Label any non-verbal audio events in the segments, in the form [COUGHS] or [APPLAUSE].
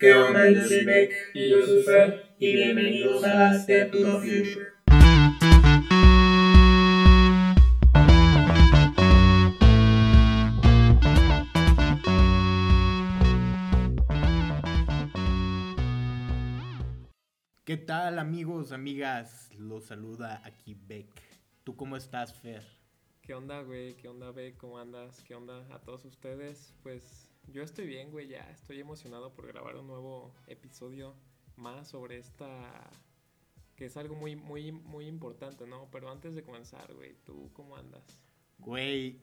¿Qué onda? Yo soy Beck y yo soy Fer y bienvenidos a Step to the Future. ¿Qué tal amigos, amigas? Los saluda aquí Beck. ¿Tú cómo estás, Fer? ¿Qué onda, güey? ¿Qué onda, Beck? ¿Cómo andas? ¿Qué onda a todos ustedes? Pues yo estoy bien, güey, ya estoy emocionado por grabar un nuevo episodio más sobre esta que es algo muy muy muy importante, ¿no? Pero antes de comenzar, güey, ¿tú cómo andas? Güey,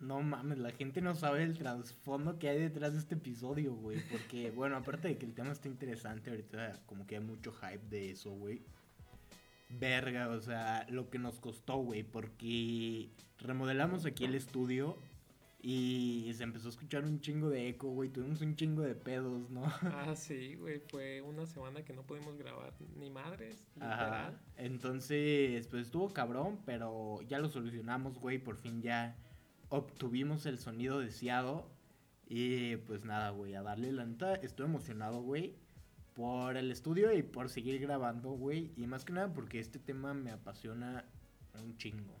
no mames, la gente no sabe el trasfondo que hay detrás de este episodio, güey. Porque, [LAUGHS] bueno, aparte de que el tema está interesante, ahorita como que hay mucho hype de eso, güey. Verga, o sea, lo que nos costó, güey, porque remodelamos aquí el estudio y se empezó a escuchar un chingo de eco, güey. Tuvimos un chingo de pedos, ¿no? Ah, sí, güey. Fue una semana que no pudimos grabar ni madres. Ajá. Entonces, pues estuvo cabrón, pero ya lo solucionamos, güey. Por fin ya obtuvimos el sonido deseado. Y pues nada, güey, a darle la neta. Estoy emocionado, güey. Por el estudio y por seguir grabando, güey. Y más que nada porque este tema me apasiona un chingo.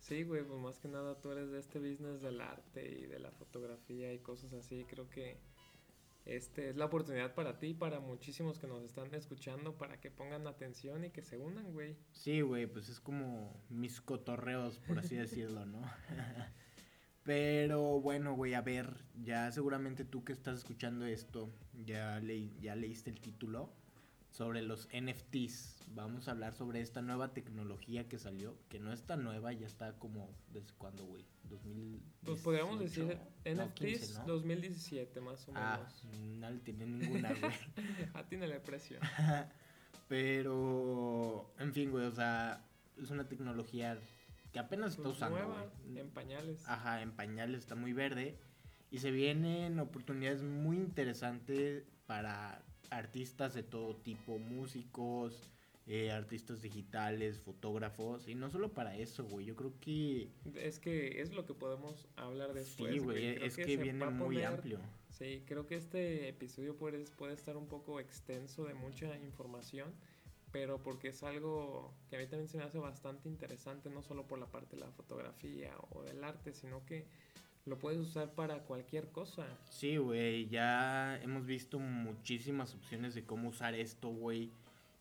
Sí, güey, pues más que nada tú eres de este business del arte y de la fotografía y cosas así. Creo que este es la oportunidad para ti y para muchísimos que nos están escuchando para que pongan atención y que se unan, güey. Sí, güey, pues es como mis cotorreos, por así decirlo, ¿no? [LAUGHS] Pero bueno, güey, a ver, ya seguramente tú que estás escuchando esto, ya, le ya leíste el título sobre los NFTs. Vamos a hablar sobre esta nueva tecnología que salió, que no está nueva, ya está como desde cuándo, güey, 2000 Pues podríamos decir NFTs no, 2017 más o ah, menos. Ah, no le tiene ninguna, güey. ah, tiene el precio. Pero, en fin, güey, o sea, es una tecnología que apenas está Pues usando. nueva, güey. en pañales. Ajá, en pañales está muy verde. Y se vienen oportunidades muy interesantes para artistas de todo tipo, músicos, eh, artistas digitales, fotógrafos. Y no solo para eso, güey. Yo creo que... Es que es lo que podemos hablar después. sí, güey. Creo Es que, viene muy poner- amplio. Sí, creo que este episodio puede, puede estar un poco extenso de mucha información, pero porque es algo que a mí también se me hace bastante interesante, no solo por la parte de la fotografía o del arte, sino que lo puedes usar para cualquier cosa. Sí, güey, ya hemos visto muchísimas opciones de cómo usar esto, güey.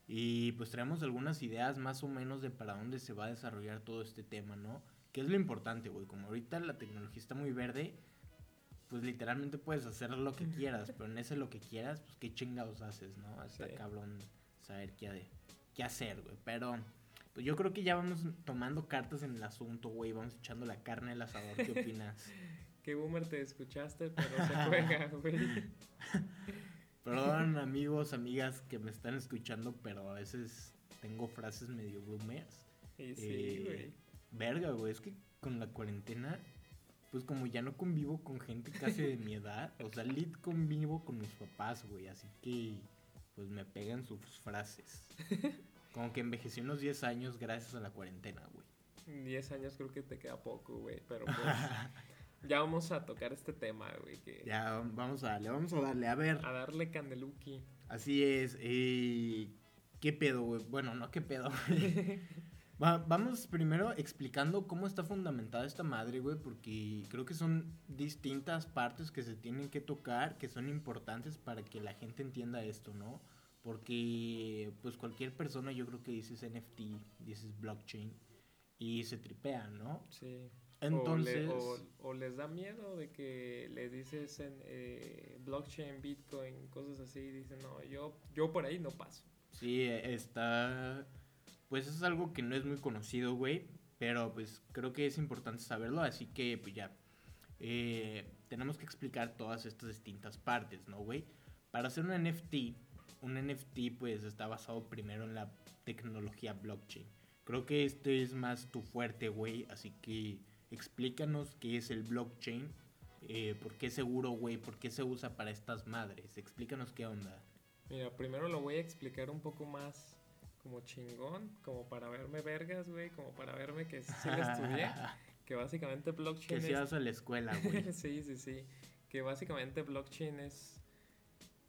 Y pues traemos algunas ideas más o menos de para dónde se va a desarrollar todo este tema, ¿no? Que es lo importante, güey. Como ahorita la tecnología está muy verde, pues literalmente puedes hacer lo que [LAUGHS] quieras, pero en ese lo que quieras, pues qué chingados haces, ¿no? Está Sí. cabrón saber qué, qué hacer, güey. Pero yo creo que ya vamos tomando cartas en el asunto, güey. Vamos echando la carne al asador. ¿Qué opinas? [LAUGHS] Qué boomer te escuchaste, pero se juega, güey. [LAUGHS] Perdón, amigos, amigas que me están escuchando, pero a veces tengo frases medio boomers. Y sí, Eh, güey. Verga, güey, es que con la cuarentena, pues como ya no convivo con gente casi de mi edad, o sea, lit convivo con mis papás, güey, así que pues me pegan sus frases. [LAUGHS] Como que envejecí unos 10 años gracias a la cuarentena, güey. 10 años creo que te queda poco, güey, pero pues [LAUGHS] ya vamos a tocar este tema, güey, que Ya, vamos a darle, vamos a darle. A ver, a darle candeluki. Así es. eh, ¿Qué pedo, güey? Bueno, no, ¿qué pedo? [LAUGHS] Va- vamos primero explicando cómo está fundamentada esta madre, güey, porque creo que son distintas partes que se tienen que tocar, que son importantes para que la gente entienda esto, ¿no? Porque, pues, cualquier persona, yo creo que dices NFT, dices blockchain, y se tripea, ¿no? Sí. Entonces... O, le- o- o les da miedo de que le dices en eh, blockchain, bitcoin, cosas así, y dicen, no, yo, yo por ahí no paso. Sí, eh, está. Pues es algo que no es muy conocido, güey. Pero pues creo que es importante saberlo. Así que, pues ya. eh, tenemos que explicar todas estas distintas partes, ¿no, güey? Para hacer un NFT, un NFT, pues está basado primero en la tecnología blockchain. Creo que este es más tu fuerte, güey. Así que explícanos qué es el blockchain. eh, ¿Por qué es seguro, güey? ¿Por qué se usa para estas madres? Explícanos qué onda. Mira, primero lo voy a explicar un poco más como chingón, como para verme vergas, güey, como para verme que sí lo estudié, [LAUGHS] que básicamente blockchain Que si es... vas a la escuela, güey. [LAUGHS] sí, sí, sí, que básicamente blockchain es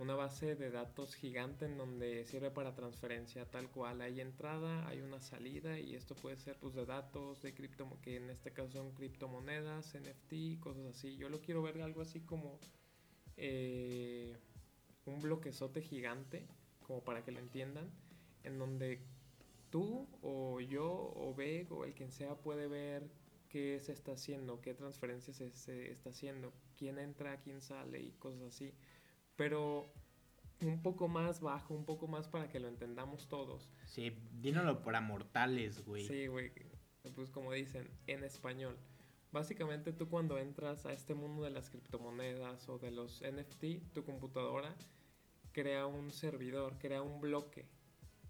una base de datos gigante en donde sirve para transferencia tal cual. Hay entrada, hay una salida y esto puede ser pues de datos, de cripto, que en este caso son criptomonedas, NFT, cosas así. Yo lo quiero ver algo así como eh, un bloquezote gigante, como para que lo entiendan, en donde tú o yo o Beg o el quien sea puede ver qué se está haciendo, qué transferencias se, se está haciendo, quién entra, quién sale y cosas así pero un poco más bajo, un poco más para que lo entendamos todos. Sí, dínoslo para mortales, güey. Sí, güey. Pues como dicen, en español. Básicamente tú cuando entras a este mundo de las criptomonedas o de los NFT, tu computadora crea un servidor, crea un bloque,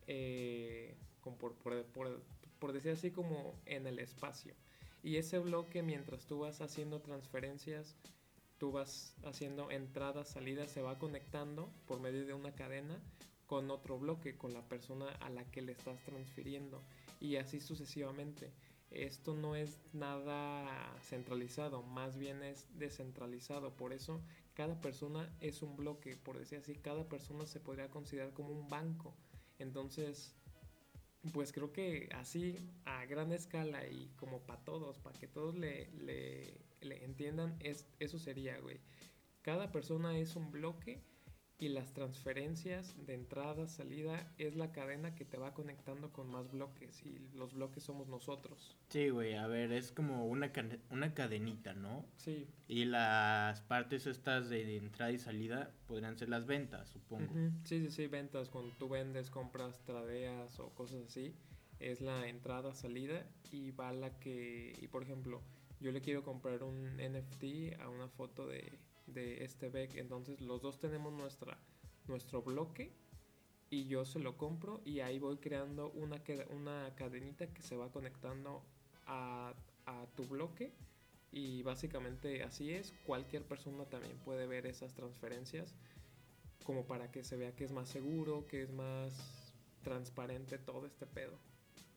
eh, por, por, por decir así como en el espacio. Y ese bloque mientras tú vas haciendo transferencias tú vas haciendo entradas, salidas, se va conectando por medio de una cadena con otro bloque, con la persona a la que le estás transfiriendo y así sucesivamente. Esto no es nada centralizado, más bien es descentralizado, por eso cada persona es un bloque, por decir así, cada persona se podría considerar como un banco. Entonces, pues creo que así a gran escala y como para todos, para que todos le, le entiendan, es, eso sería, güey. Cada persona es un bloque y las transferencias de entrada, salida, es la cadena que te va conectando con más bloques y los bloques somos nosotros. Sí, güey, a ver, es como una, una cadenita, ¿no? Sí. Y las partes estas de entrada y salida podrían ser las ventas, supongo. Sí, sí, sí, ventas, cuando tú vendes, compras, tradeas o cosas así, es la entrada, salida y va la que, y por ejemplo, yo le quiero comprar un NFT a una foto de, de este Beck. Entonces los dos tenemos nuestra, nuestro bloque y yo se lo compro y ahí voy creando una, una cadenita que se va conectando a, a tu bloque y básicamente así es. Cualquier persona también puede ver esas transferencias como para que se vea que es más seguro, que es más transparente todo este pedo.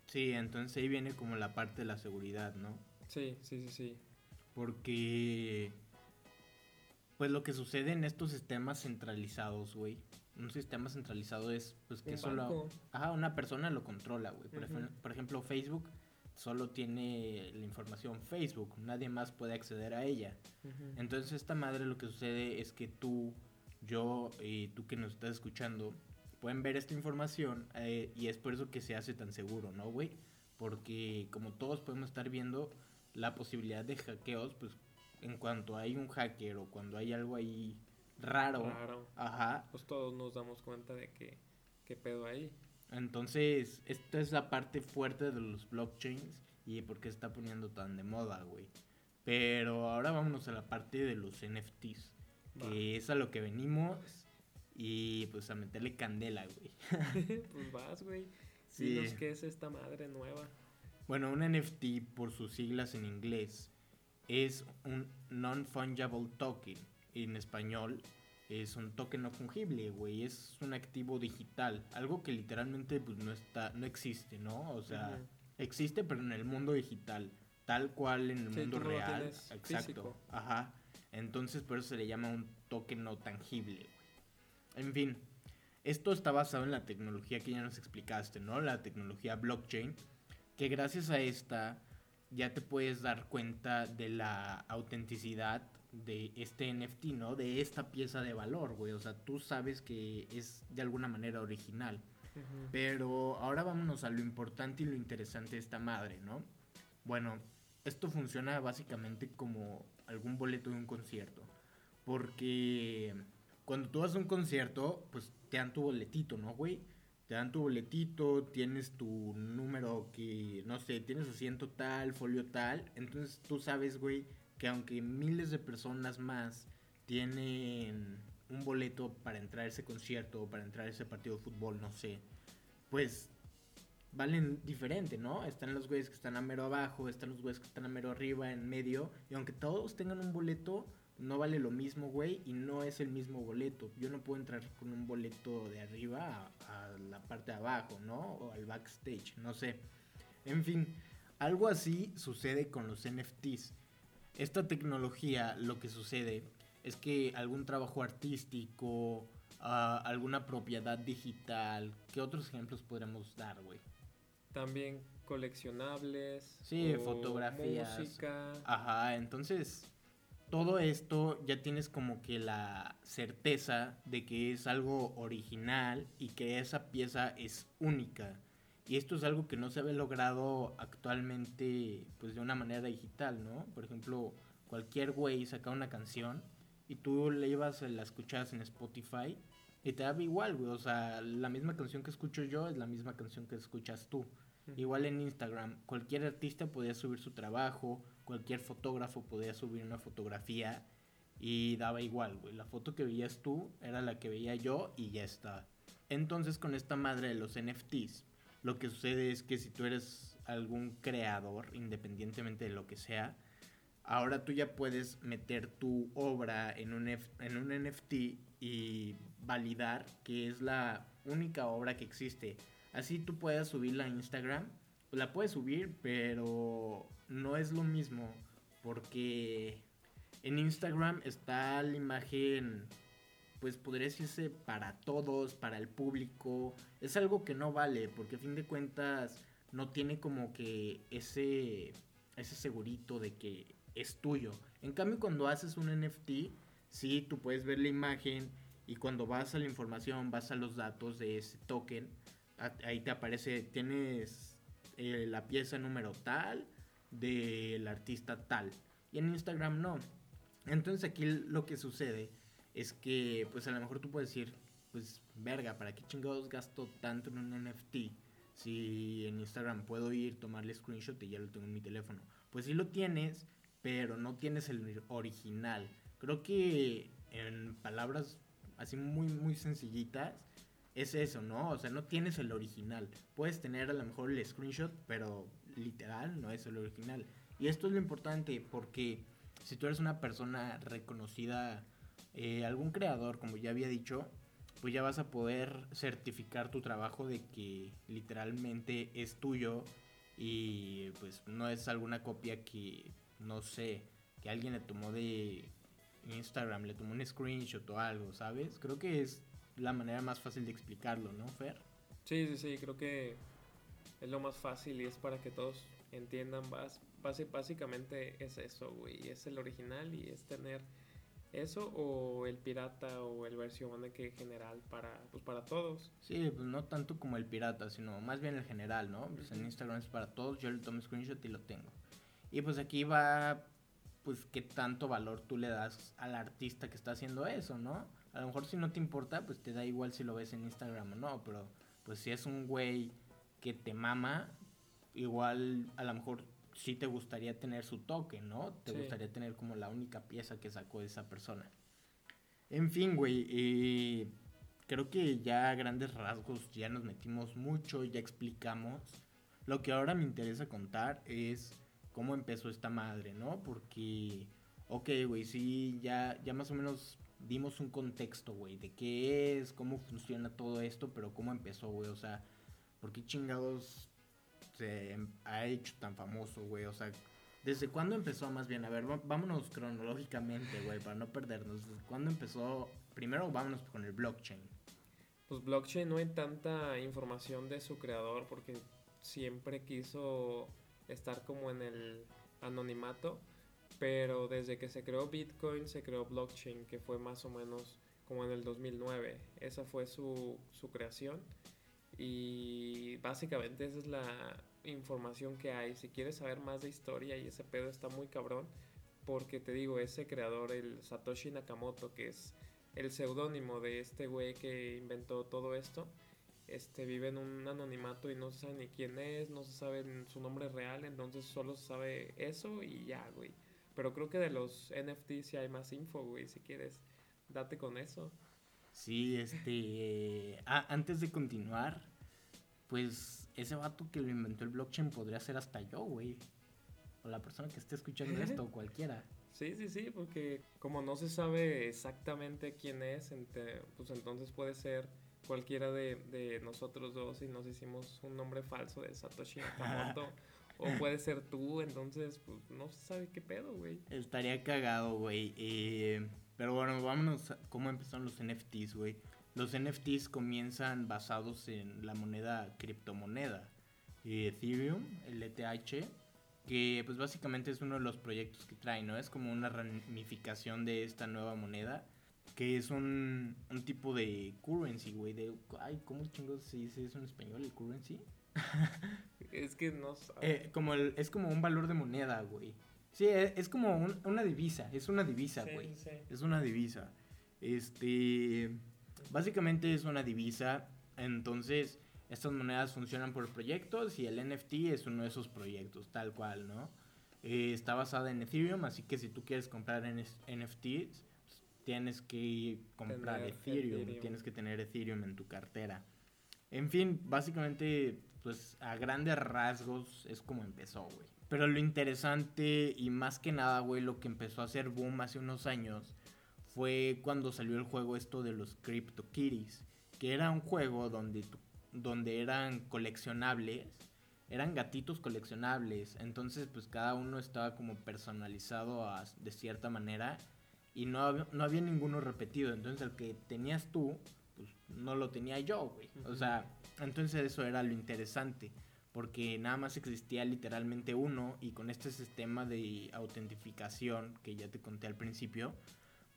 Sí, entonces ahí viene como la parte de la seguridad, ¿no? Sí, sí, sí, sí. Porque, pues lo que sucede en estos sistemas centralizados, güey. Un sistema centralizado es, pues que solo... Ajá, una persona lo controla, güey. Por, ejemplo, Facebook solo tiene la información Facebook, nadie más puede acceder a ella. Entonces esta madre lo que sucede es que tú, yo y tú que nos estás escuchando, pueden ver esta información eh, y es por eso que se hace tan seguro, ¿no, güey? Porque como todos podemos estar viendo, la posibilidad de hackeos, pues en cuanto hay un hacker o cuando hay algo ahí raro, ajá. Pues todos nos damos cuenta de que, qué pedo ahí. Entonces, esta es la parte fuerte de los blockchains y por qué está poniendo tan de moda, güey. Pero ahora vámonos a la parte de los NFTs, que es a lo que venimos y pues a meterle candela, güey. [LAUGHS] pues vas, güey. [LAUGHS] Sí. Dinos qué es esta madre nueva. Bueno, un NFT, por sus siglas en inglés, es un non-fungible token. En español, es un token no fungible, güey. Es un activo digital. Algo que literalmente pues, no, está, no existe, ¿no? O sea, existe, pero en el mundo digital. Tal cual en el mundo real. Exacto. Ajá. Entonces, por eso se le llama un token no tangible, güey. En fin, esto está basado en la tecnología que ya nos explicaste, ¿no? La tecnología blockchain que gracias a esta ya te puedes dar cuenta de la autenticidad de este NFT, ¿no? De esta pieza de valor, güey. O sea, tú sabes que es de alguna manera original. Pero ahora vámonos a lo importante y lo interesante de esta madre, ¿no? Bueno, esto funciona básicamente como algún boleto de un concierto. Porque cuando tú vas a un concierto, pues te dan tu boletito, ¿no, güey? Te dan tu boletito, tienes tu número que, no sé, tienes asiento tal, folio tal. Entonces tú sabes, güey, que aunque miles de personas más tienen un boleto para entrar a ese concierto o para entrar a ese partido de fútbol, no sé, pues valen diferente, ¿no? Están los güeyes que están a mero abajo, están los güeyes que están a mero arriba, en medio, y aunque todos tengan un boleto, no vale lo mismo, güey, y no es el mismo boleto. Yo no puedo entrar con un boleto de arriba a, la parte de abajo, ¿no? O al backstage, no sé. En fin, algo así sucede con los NFTs. Esta tecnología, lo que sucede es que algún trabajo artístico, ah, alguna propiedad digital. ¿Qué otros ejemplos podremos dar, güey? También coleccionables. Sí, o fotografías. Música. Ajá, entonces todo esto ya tienes como que la certeza de que es algo original y que esa pieza es única. Y esto es algo que no se ve logrado actualmente pues de una manera digital, ¿no? Por ejemplo, cualquier güey saca una canción y tú le ibas, la escuchas en Spotify y te da igual, güey. O sea, la misma canción que escucho yo es la misma canción que escuchas tú. Igual en Instagram, cualquier artista podía subir su trabajo, cualquier fotógrafo podía subir una fotografía y daba igual. La foto que veías tú era la que veía yo y ya está. Entonces con esta madre de los NFTs, lo que sucede es que si tú eres algún creador, independientemente de lo que sea, ahora tú ya puedes meter tu obra en un, en un NFT y validar que es la única obra que existe. Así tú puedes subirla a Instagram, la puedes subir, pero no es lo mismo porque en Instagram está la imagen, pues podría decirse para todos, para el público. Es algo que no vale, porque a fin de cuentas no tiene como que ese, ese segurito de que es tuyo. En cambio, cuando haces un NFT, sí, tú puedes ver la imagen y cuando vas a la información, vas a los datos de ese token, ahí te aparece, tienes eh, la pieza número tal del artista tal. Y en Instagram no. Entonces aquí lo que sucede es que pues a lo mejor tú puedes decir, pues verga, ¿para qué chingados gasto tanto en un NFT? Si en Instagram puedo ir, tomarle screenshot y ya lo tengo en mi teléfono. Pues sí lo tienes, pero no tienes el original. Creo que en palabras así muy muy sencillitas es eso, ¿no? O sea, no tienes el original. Puedes tener a lo mejor el screenshot, pero literal no es el original. Y esto es lo importante porque si tú eres una persona reconocida, eh, algún creador, como ya había dicho, pues ya vas a poder certificar tu trabajo de que literalmente es tuyo y pues no es alguna copia que, no sé, que alguien le tomó de Instagram, le tomó un screenshot o algo, ¿sabes? Creo que es la manera más fácil de explicarlo, ¿no, Fer? Sí, sí, sí, creo que es lo más fácil y es para que todos entiendan. Bas, base- básicamente es eso, güey. Es el original y es tener eso o el pirata o el versión de que general para, pues para todos. Sí, pues no tanto como el pirata, sino más bien el general, ¿no? Pues en. Instagram es para todos, yo le tomo screenshot y lo tengo. Y pues aquí va, pues qué tanto valor tú le das al artista que está haciendo eso, ¿no? A lo mejor si no te importa, pues te da igual si lo ves en Instagram o no, pero pues si es un güey que te mama, igual a lo mejor sí te gustaría tener su toque, ¿no? Te Sí. gustaría tener como la única pieza que sacó esa persona. En fin, güey, eh, creo que ya a grandes rasgos ya nos metimos mucho, ya explicamos. Lo que ahora me interesa contar es cómo empezó esta madre, ¿no? Porque, ok, güey, sí, ya, ya más o menos dimos un contexto, güey, de qué es, cómo funciona todo esto, pero cómo empezó, güey, o sea, ¿por qué chingados se ha hecho tan famoso, güey? O sea, ¿desde cuándo empezó más bien? A ver, vámonos cronológicamente, güey, para no perdernos. ¿Desde cuándo empezó? Primero vámonos con el blockchain. Pues blockchain no hay tanta información de su creador porque siempre quiso estar como en el anonimato, pero desde que se creó Bitcoin se creó blockchain, que fue más o menos como en el 2009. Esa fue su, su creación y básicamente esa es la información que hay. Si quieres saber más de historia y ese pedo está muy cabrón, porque te digo, ese creador, el Satoshi Nakamoto, que es el seudónimo de este güey que inventó todo esto, este vive en un anonimato y no se sabe ni quién es, no se sabe su nombre real, entonces solo se sabe eso y ya, güey. Pero creo que de los NFTs sí hay más info, güey, si quieres, date con eso. Sí, este... ah, antes de continuar, pues ese vato que lo inventó el blockchain podría ser hasta yo, güey. O la persona que esté escuchando esto, cualquiera. Sí, sí, sí, porque como no se sabe exactamente quién es, pues entonces puede ser cualquiera de, de nosotros dos y nos hicimos un nombre falso de Satoshi Nakamoto. [LAUGHS] o puede ser tú, entonces pues no se sabe qué pedo, güey. Estaría cagado, güey. eh, pero bueno, vámonos a cómo empezaron los NFTs, güey. los NFTs comienzan basados en la moneda criptomoneda Ethereum, el ETH, que pues básicamente es uno de los proyectos que trae, ¿no? Es como una ramificación de esta nueva moneda, que es un, un tipo de currency, güey, de... Ay, ¿cómo chingos se dice eso en español, el currency? [LAUGHS] es que no eh, como el, es como un valor de moneda, güey. Sí, es, es como un, una divisa, es una divisa, güey. Sí, sí. Es una divisa. Este, básicamente es una divisa, entonces estas monedas funcionan por proyectos y el NFT es uno de esos proyectos, tal cual, ¿no? Eh, está basada en Ethereum, así que si tú quieres comprar NFTs, pues, tienes que comprar Ethereum, Ethereum, tienes que tener Ethereum en tu cartera. En fin, básicamente, pues a grandes rasgos es como empezó, güey. Pero lo interesante y más que nada, güey, lo que empezó a hacer boom hace unos años fue cuando salió el juego esto de los CryptoKitties, que era un juego donde, donde eran coleccionables, eran gatitos coleccionables, entonces pues cada uno estaba como personalizado de cierta manera y no no había ninguno repetido, entonces el que tenías tú, pues no lo tenía yo, güey. O sea, entonces eso era lo interesante porque nada más existía literalmente uno y con este sistema de autentificación que ya te conté al principio,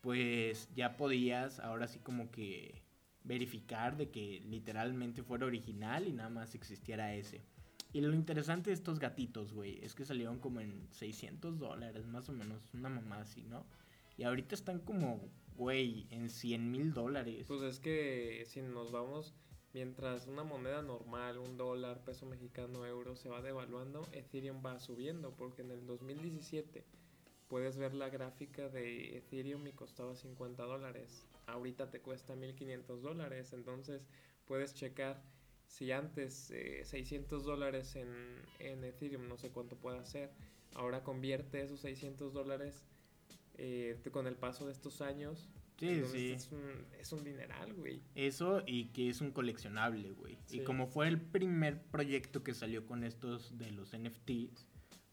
pues ya podías ahora sí como que verificar de que literalmente fuera original y nada más existiera ese. Y lo interesante de estos gatitos, güey, es que salieron como en 600 dólares, más o menos, una mamá así, ¿no? Y ahorita están como, güey, en 100 mil dólares. Pues es que si nos vamos Mientras una moneda normal, un dólar, peso mexicano, euro, se va devaluando, Ethereum va subiendo, porque en el 2017 puedes ver la gráfica de Ethereum y costaba 50 dólares. Ahorita te cuesta 1500 dólares, entonces puedes checar si antes 600 eh, dólares en, en, Ethereum, no sé cuánto puede hacer, ahora convierte esos 600 dólares eh, con el paso de estos años Sí, sí. Es un, es un dineral, güey. Eso y que es un coleccionable, güey. Y como fue el primer proyecto que salió con estos de los NFTs,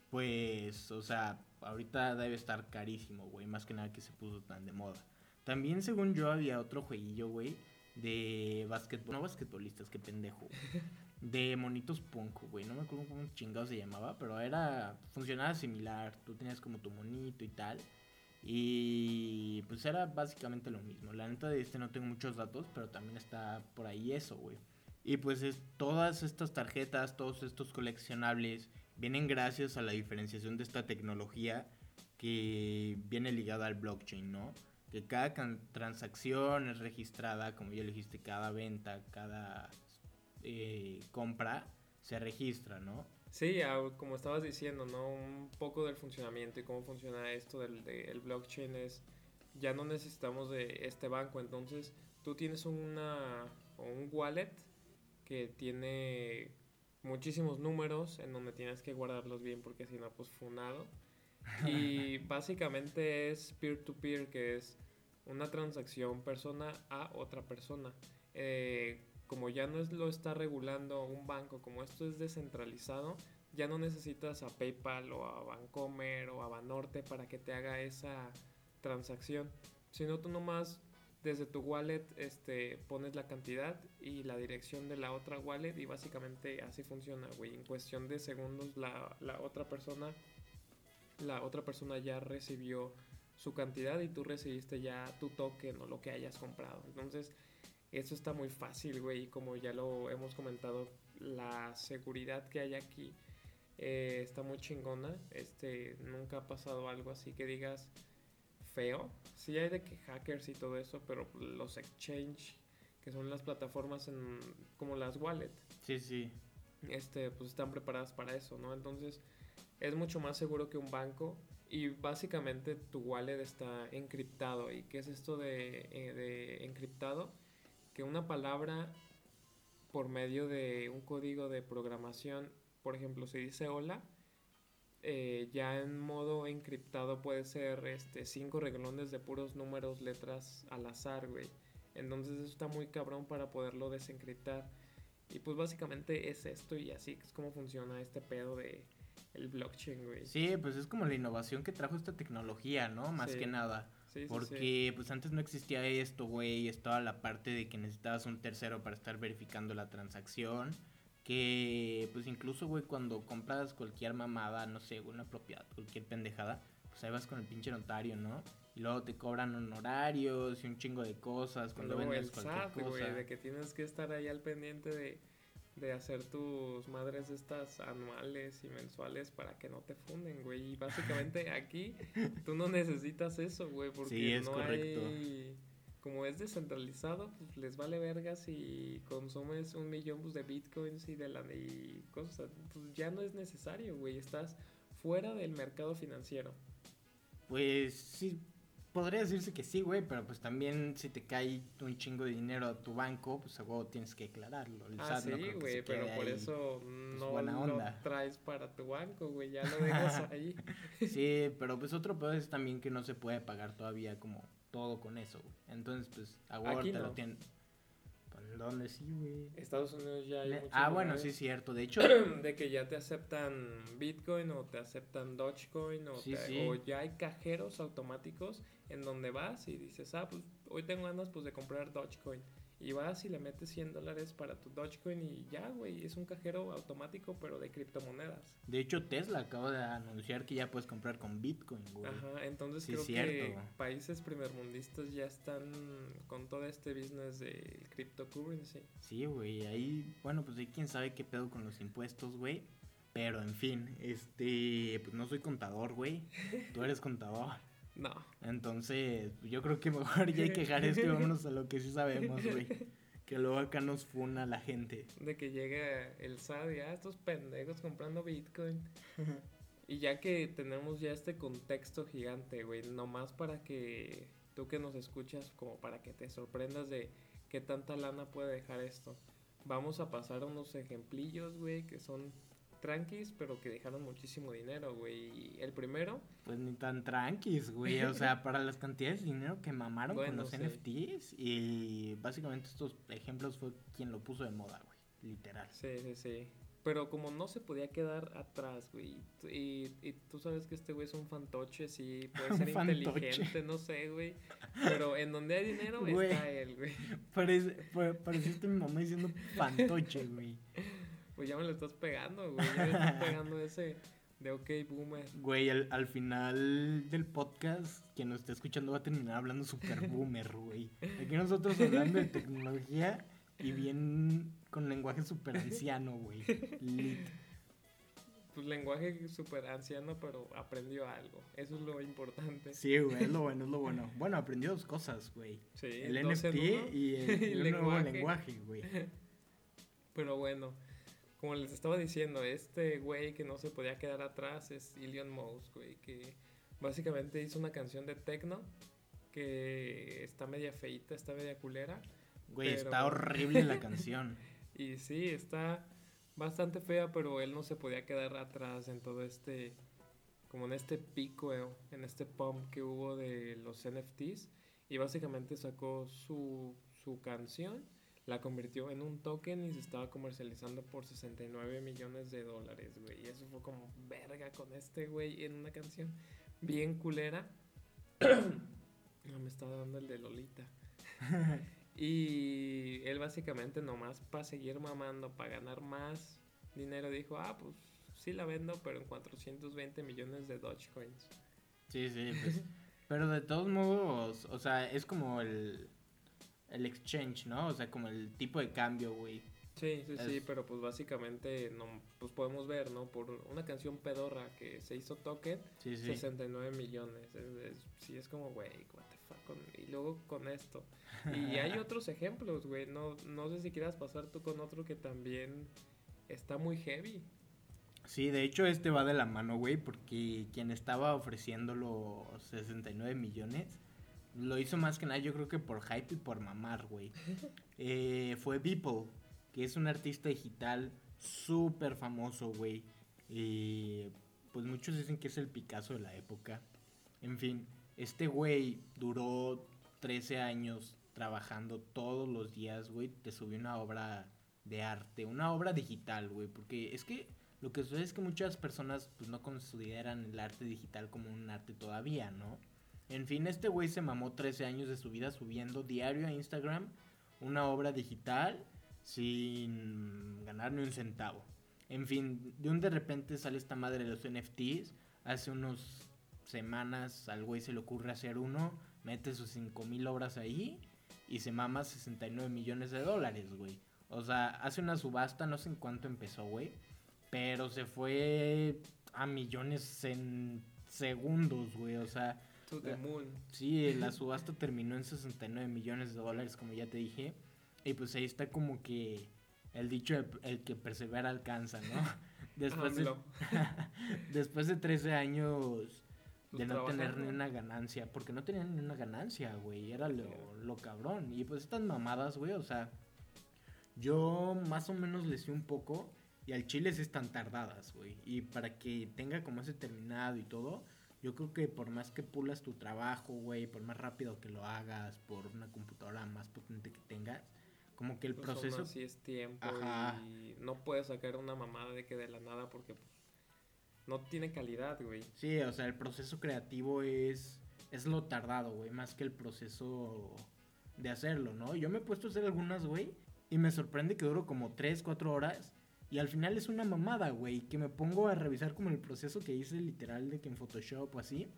pues, o sea, ahorita debe estar carísimo, güey. Más que nada que se puso tan de moda. También, según yo, había otro jueguillo, güey, de basquetbol. No basquetbolistas, qué pendejo. [LAUGHS] de monitos punk, güey. No me acuerdo cómo chingado se llamaba, pero era. funcionaba similar. Tú tenías como tu monito y tal. Y pues era básicamente lo mismo. La neta de este no tengo muchos datos, pero también está por ahí eso, güey. Y pues es, todas estas tarjetas, todos estos coleccionables vienen gracias a la diferenciación de esta tecnología que viene ligada al blockchain, ¿no? Que cada transacción es registrada, como ya dijiste, cada venta, cada eh, compra se registra, ¿no? Sí, como estabas diciendo, ¿no? Un poco del funcionamiento y cómo funciona esto del, blockchain es, ya no necesitamos de este banco, entonces tú tienes una, un wallet que tiene muchísimos números en donde tienes que guardarlos bien porque si no, pues funado. Y [LAUGHS] básicamente es peer-to-peer, que es una transacción persona a otra persona. Eh, como ya no es, lo está regulando un banco, como esto es descentralizado, ya no necesitas a PayPal o a Bancomer o a Banorte para que te haga esa transacción, sino tú nomás desde tu wallet este, pones la cantidad y la dirección de la otra wallet y básicamente así funciona, güey. En cuestión de segundos la, la otra persona, la otra persona ya recibió su cantidad y tú recibiste ya tu token o lo que hayas comprado. Entonces, eso está muy fácil, güey. Y como ya lo hemos comentado, la seguridad que hay aquí eh, está muy chingona. Este, nunca ha pasado algo así que digas feo. Sí hay de que hackers y todo eso, pero los exchange, que son las plataformas en, como las wallet. Sí, sí. Este, pues están preparadas para eso, ¿no? Entonces, es mucho más seguro que un banco. Y básicamente tu wallet está encriptado. ¿Y qué es esto de, eh, de encriptado? Que una palabra por medio de un código de programación, por ejemplo, si dice hola, eh, ya en modo encriptado puede ser este, cinco reglones de puros números, letras al azar, güey. Entonces eso está muy cabrón para poderlo desencriptar. Y pues básicamente es esto y así es como funciona este pedo de el blockchain, güey. Sí, pues es como la innovación que trajo esta tecnología, ¿no? Más que nada. Sí, Porque sí. pues antes no existía esto, güey, estaba la parte de que necesitabas un tercero para estar verificando la transacción, que pues incluso, güey, cuando compras cualquier mamada, no sé, una propiedad, cualquier pendejada, pues ahí vas con el pinche notario, ¿no? Y luego te cobran honorarios y un chingo de cosas cuando Luego vendes el cualquier SAT, cosa. güey, de que tienes que estar ahí al pendiente de, de hacer tus madres estas anuales y mensuales para que no te funden, güey. Y básicamente [LAUGHS] aquí tú no necesitas eso, güey, porque Sí, es no correcto. hay... Como es descentralizado, pues les vale verga si consumes un millón pues, de bitcoins y de la y cosas, pues ya no es necesario, güey, estás fuera del mercado financiero. Pues sí, podría decirse que sí, güey, pero pues también si te cae un chingo de dinero a tu banco, pues a huevo tienes que declararlo. El Ah, SAT sí, no creo güey, pero por ahí. eso no buena lo traes para tu banco, güey, ya lo [LAUGHS] dejas ahí. Sí, pero pues otro peor es también que no se puede pagar todavía como todo con eso, güey. Entonces, pues a huevo Aquí te lo no. tienen. Pues, ¿en ¿Dónde sí, güey? Estados Unidos ya hay Ne- Ah, bueno, sí es cierto. De hecho, [CLEARS THROAT] de que ya te aceptan Bitcoin o te aceptan Dogecoin o, Sí, te- sí. o ya hay cajeros automáticos en donde vas y dices, ah, pues hoy tengo ganas pues de comprar Dogecoin. Y vas y le metes 100 dólares para tu Dogecoin y ya, güey, es un cajero automático pero de criptomonedas. de hecho Tesla acaba de anunciar que ya puedes comprar con Bitcoin, güey. Ajá, entonces Sí, creo que cierto. países primermundistas ya están con todo este business del cryptocurrency. Sí, güey, ahí, bueno, pues ahí quién sabe qué pedo con los impuestos, güey. Pero en fin, este, pues no soy contador, güey. Tú eres contador. No, Entonces, yo creo que mejor ya hay que dejar esto y vámonos a lo que sí sabemos, güey. [LAUGHS] Que luego acá nos funa la gente. de que llegue el SAT y ah, estos pendejos comprando Bitcoin. [LAUGHS] y ya que tenemos ya este contexto gigante, güey, nomás para que tú que nos escuchas, como para que te sorprendas de qué tanta lana puede dejar esto. Vamos a pasar a unos ejemplillos, güey, que son tranquis, pero que dejaron muchísimo dinero, güey. El primero, Pues ni tan tranquis, güey. O sea, [LAUGHS] para las cantidades de dinero que mamaron con Bueno, los sí. NFTs. Y básicamente estos ejemplos fue quien lo puso de moda, güey. Literal. Sí, sí, sí. Pero como no se podía quedar atrás, güey. Y, y tú sabes que este güey es un fantoche, sí, puede [LAUGHS] ser inteligente, no sé, güey. Pero en donde hay dinero Güey. está él, güey. Parece, pa- pareciste mi mamá diciendo fantoche, güey. Pues ya me lo estás pegando, güey. Ya me estás [LAUGHS] pegando ese de OK Boomer. Güey, al, al final del podcast, quien nos esté escuchando va a terminar hablando super boomer, güey. Aquí nosotros hablando de tecnología y bien con lenguaje super anciano, güey. Lit. Pues lenguaje súper anciano, pero aprendió algo. Eso es lo importante. Sí, güey, es lo bueno, es lo bueno. Bueno, aprendí dos cosas, güey. Sí, El NFT [LAUGHS] y el, nuevo lenguaje, güey. Pero bueno, como les estaba diciendo, este güey que no se podía quedar atrás es Ilion Mouse, güey, que básicamente hizo una canción de techno que está media feita, está media culera. Güey, Pero- está horrible la [LAUGHS] canción. Y sí, está bastante fea, pero él no se podía quedar atrás en todo este, como en este pico, eh, en este pump que hubo de los NFTs. Y básicamente sacó su, su canción, la convirtió en un token y se estaba comercializando por 69 millones de dólares, güey. Y eso fue como verga con este güey en una canción bien culera. [COUGHS] no me estaba dando el de Lolita. [LAUGHS] Y él básicamente nomás para seguir mamando, para ganar más dinero, dijo, ah, pues sí la vendo, pero en 420 millones de Dogecoins. Sí, sí, pues. [LAUGHS] Pero de todos modos, o sea, es como el, el exchange, ¿no? O sea, como el tipo de cambio, güey. Sí, sí, sí, pero pues básicamente no, pues podemos ver, ¿no? Por una canción pedorra que se hizo token, Sí, sí. 69 millones. Es, es- sí, es como, güey, what the fuck. con- y luego con esto. Y hay [LAUGHS] otros ejemplos, güey. No, no sé si quieras pasar tú con otro que también está muy heavy. Sí, de hecho este va de la mano, güey, porque quien estaba ofreciendo los 69 millones lo hizo más que nada yo creo que por hype y por mamar, güey. [LAUGHS] Eh, fue Beeple, que es un artista digital súper famoso, güey. Y pues muchos dicen que es el Picasso de la época. En fin, este güey duró 13 años trabajando todos los días, güey. Te subió una obra de arte, una obra digital, güey. Porque es que lo que sucede es que muchas personas pues no consideran el arte digital como un arte todavía, ¿no? En fin, este güey se mamó 13 años de su vida subiendo diario a Instagram una obra digital sin ganar ni un centavo. En fin, de un de repente sale esta madre de los NFTs. Hace unos semanas al güey se le ocurre hacer uno, mete sus 5000 obras ahí y se mama 69 millones de dólares, güey. O sea, hace una subasta, no sé en cuánto empezó, güey. Pero se fue a millones en segundos, güey. O sea, To the moon. sí, la subasta terminó en 69 millones de dólares, como ya te dije. Y pues ahí está como que el dicho, el, el que persevera alcanza, ¿no? [LAUGHS] Después de, [LAUGHS] después de 13 años de no tener ni una ganancia, porque no tenían ni una ganancia, güey, era lo, lo cabrón. Y pues estas mamadas, güey, o sea, yo más o menos le sé un poco y al chile sí están tardadas, güey. Y para que tenga como ese terminado y todo, yo creo que por más que pulas tu trabajo, güey, por más rápido que lo hagas, por una computadora más potente que tengas, como que el Pues aún proceso... así es tiempo Ajá. y no puedes sacar una mamada de que de la nada porque no tiene calidad, güey. Sí, o sea, el proceso creativo es, es lo tardado, güey, más que el proceso de hacerlo, ¿no? Yo me he puesto a hacer algunas, güey, y me sorprende que duro como 3, 4 horas, y al final es una mamada, güey, que me pongo a revisar como el proceso que hice literal de que en Photoshop o así,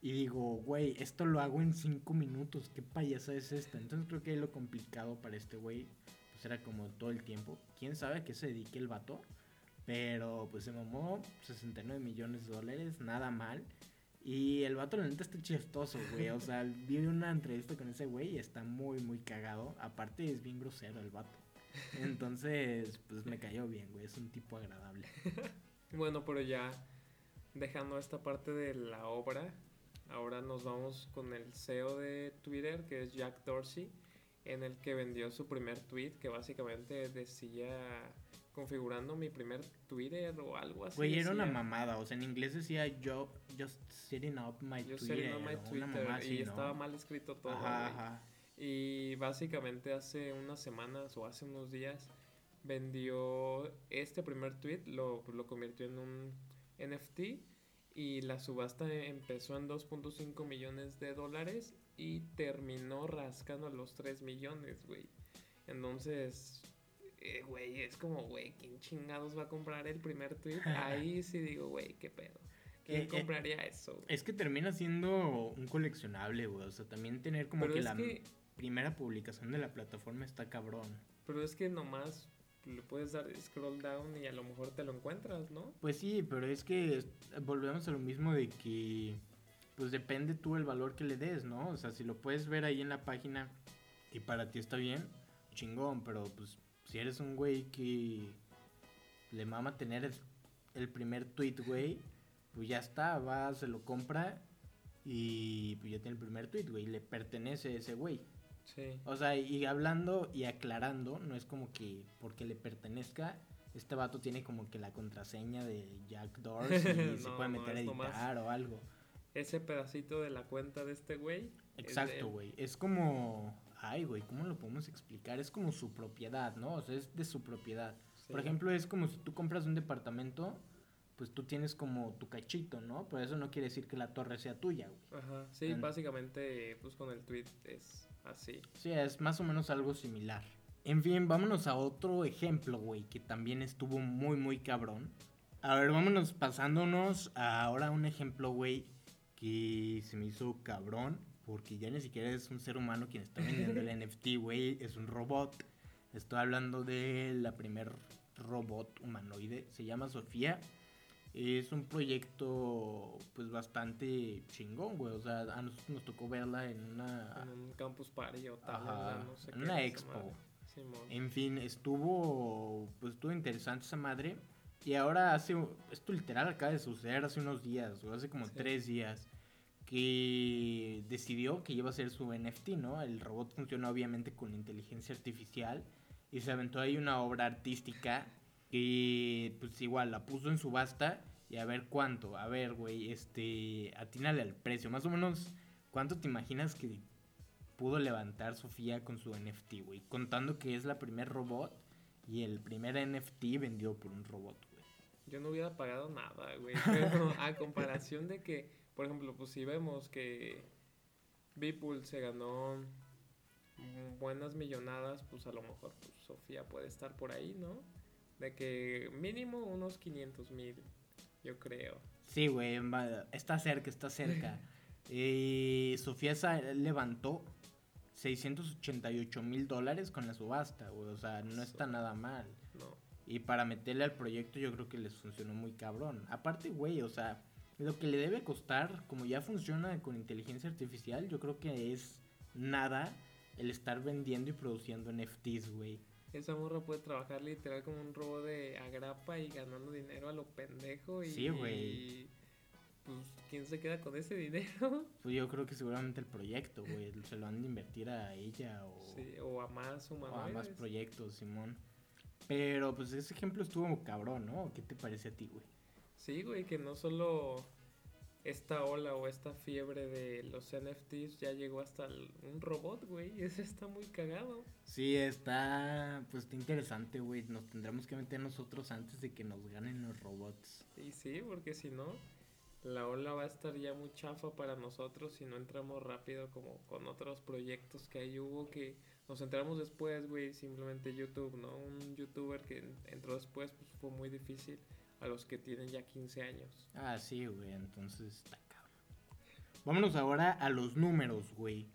y digo, güey, esto lo hago en 5 minutos, qué payasa es esta. Entonces creo que lo complicado para este güey, pues era como todo el tiempo. ¿Quién sabe a qué se dedique el vato? Pero pues se mamó 69 millones de dólares, nada mal. Y el vato la neta está chistoso, güey. O sea, [LAUGHS] vi una entrevista con ese güey y está muy, muy cagado. Aparte es bien grosero el vato. Entonces, pues me cayó bien, güey. Es un tipo agradable. [LAUGHS] Bueno, pero ya dejando esta parte de la obra, ahora nos vamos con el CEO de Twitter, que es Jack Dorsey, en el que vendió su primer tweet, que básicamente decía configurando mi primer Twitter o algo así. Güey, era una mamada. O sea, en inglés decía yo just setting up my Yo Twitter. setting up my Twitter mamá y ¿no? estaba mal escrito todo. Ajá, ajá. Y básicamente hace unas semanas o hace unos días vendió este primer tweet, lo, lo convirtió en un NFT y la subasta empezó en 2.5 millones de dólares y terminó rascando los 3 millones, güey. Entonces, eh, güey, es como, güey, ¿quién chingados va a comprar el primer tweet? [LAUGHS] Ahí sí digo, güey, qué pedo. ¿Quién Eh, eh, compraría eso? Es que termina siendo un coleccionable, güey. O sea, también tener como Pero que es la que- primera publicación de la plataforma está cabrón. Pero es que nomás le puedes dar scroll down y a lo mejor te lo encuentras, ¿no? Pues sí, pero es que volvemos a lo mismo de que pues depende tú el valor que le des, ¿no? O sea, si lo puedes ver ahí en la página y para ti está bien, chingón, pero pues si eres un güey que le mama tener el, el primer tweet, güey, pues ya está, va, se lo compra y pues ya tiene el primer tweet, güey, y le pertenece a ese güey. Sí. O sea, y hablando y aclarando, no es como que porque le pertenezca, este vato tiene como que la contraseña de Jack Dorsey [LAUGHS] y se No, puede no, meter a es nomás- editar o algo. Ese pedacito de la cuenta de este güey. Exacto, güey. Es como, ay, güey, ¿cómo lo podemos explicar? Es como su propiedad, ¿no? O sea, es de su propiedad. Sí. Por ejemplo, es como si tú compras un departamento, pues tú tienes como tu cachito, ¿no? Pero eso no quiere decir que la torre sea tuya, güey. Ajá. Sí, En- básicamente, pues con el tweet es así. Sí, es más o menos algo similar. En fin, vámonos a otro ejemplo, güey, que también estuvo muy, muy cabrón. A ver, vámonos pasándonos a ahora un ejemplo, güey, que se me hizo cabrón, porque ya ni siquiera es un ser humano quien está vendiendo el [LAUGHS] NFT, güey, es un robot. Estoy hablando de la primer robot humanoide, se llama Sofía. Es un proyecto, pues, bastante chingón, güey. O sea, a nosotros nos tocó verla en una... En un campus party o tal. Ajá, no sé en qué una expo. Simón. En fin, estuvo, pues estuvo interesante esa madre. Y ahora hace, esto literal acaba de suceder hace unos días, o hace como Sí. tres días, que decidió que iba a ser su NFT, ¿no? El robot funciona obviamente con inteligencia artificial y se aventó ahí una obra artística que, pues igual, la puso en subasta y a ver cuánto. A ver, güey, este, atínale al precio. Más o menos, ¿cuánto te imaginas que pudo levantar Sofía con su NFT, güey. Contando que es la primer robot y el primer NFT vendido por un robot, güey. Yo no hubiera pagado nada, güey. Pero a comparación de que por ejemplo, pues si vemos que Beeple se ganó buenas millonadas, pues a lo mejor pues, Sofía puede estar por ahí, ¿no? De que mínimo unos 500 mil, yo creo. Sí, güey, está cerca, está cerca. [LAUGHS] y Sofía sa- levantó 688 mil dólares con la subasta, güey. O sea, no está nada mal. No. Y para meterle al proyecto yo creo que les funcionó muy cabrón. Aparte, güey, o sea, lo que le debe costar, como ya funciona con inteligencia artificial, yo creo que es nada el estar vendiendo y produciendo NFTs, güey. Esa morra puede trabajar literal como un robo de agrapa y ganando dinero a lo pendejo. Y, Sí, güey. pues, ¿quién se queda con ese dinero? [LAUGHS] Pues yo creo que seguramente el proyecto, güey, se lo han de invertir a ella o, Sí, o a más o a más proyectos, Simón. Pero pues ese ejemplo estuvo cabrón, ¿no? ¿Qué te parece a ti, güey? Sí, güey, que no solo esta ola o esta fiebre de los NFTs ya llegó hasta el- un robot, güey. [LAUGHS] Ese está muy cagado. Sí, está, pues está interesante, güey. Nos tendremos que meter nosotros antes de que nos ganen los robots. Y sí, porque si no, la ola va a estar ya muy chafa para nosotros si no entramos rápido como con otros proyectos que ahí hubo que nos entramos después, güey, simplemente YouTube, ¿no? Un youtuber que en- entró después pues fue muy difícil a los que tienen ya 15 años. Ah, sí, güey, entonces está cabrón. Vámonos ahora a los números, güey.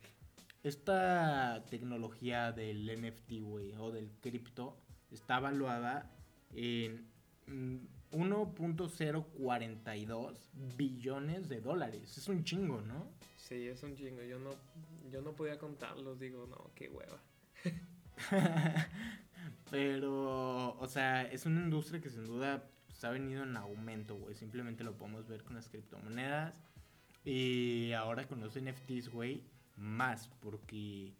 Esta tecnología del NFT, güey, o del cripto, está evaluada en mm, 1.042 billones de dólares. Es un chingo, ¿no? Sí, es un chingo, yo no yo no podía contarlos, digo, no, qué hueva. [LAUGHS] Pero, o sea, es una industria que sin duda pues, ha venido en aumento, güey. Simplemente lo podemos ver con las criptomonedas. Y ahora con los NFTs, güey, más. Porque,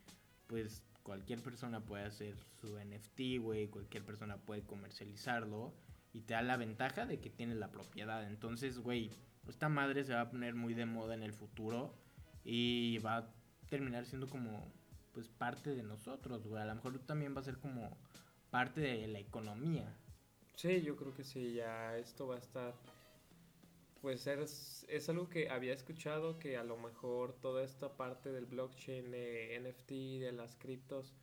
pues, cualquier persona puede hacer su NFT, güey. Cualquier persona puede comercializarlo. Y te da la ventaja de que tienes la propiedad. Entonces, güey, esta madre se va a poner muy de moda en el futuro. Y va a terminar siendo como, pues, parte de nosotros, güey. A lo mejor también va a ser como parte de la economía. Sí, yo creo que sí, ya esto va a estar. Pues es, es algo que había escuchado que a lo mejor toda esta parte del blockchain, NFT, de las criptos,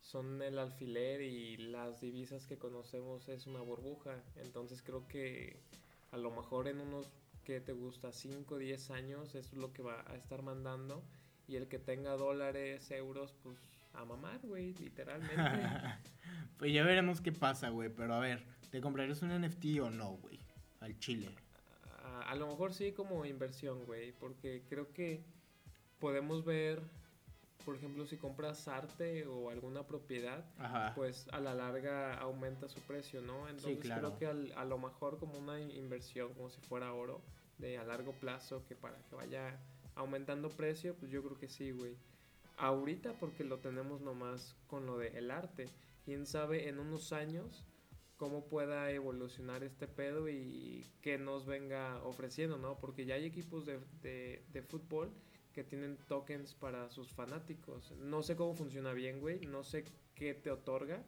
son el alfiler y las divisas que conocemos es una burbuja. Entonces creo que a lo mejor en unos, ¿qué te gusta? 5 o 10 años, es lo que va a estar mandando. Y el que tenga dólares, euros, pues a mamar, güey, literalmente. [LAUGHS] Pues ya veremos qué pasa, güey. Pero a ver, ¿te comprarías un NFT o no, güey? Al chile. A, a lo mejor sí como inversión, güey, porque creo que podemos ver, por ejemplo, si compras arte o alguna propiedad, Ajá. pues a la larga aumenta su precio, ¿no? Entonces claro. creo que al- a lo mejor como una in- inversión, como si fuera oro, de a largo plazo, que para que vaya aumentando precio, pues yo creo que sí, güey. Ahorita porque lo tenemos nomás con lo del arte. Quién sabe en unos años cómo pueda evolucionar este pedo y qué nos venga ofreciendo, ¿no? Porque ya hay equipos de, de, fútbol que tienen tokens para sus fanáticos. No sé cómo funciona bien, güey. No sé qué te otorga.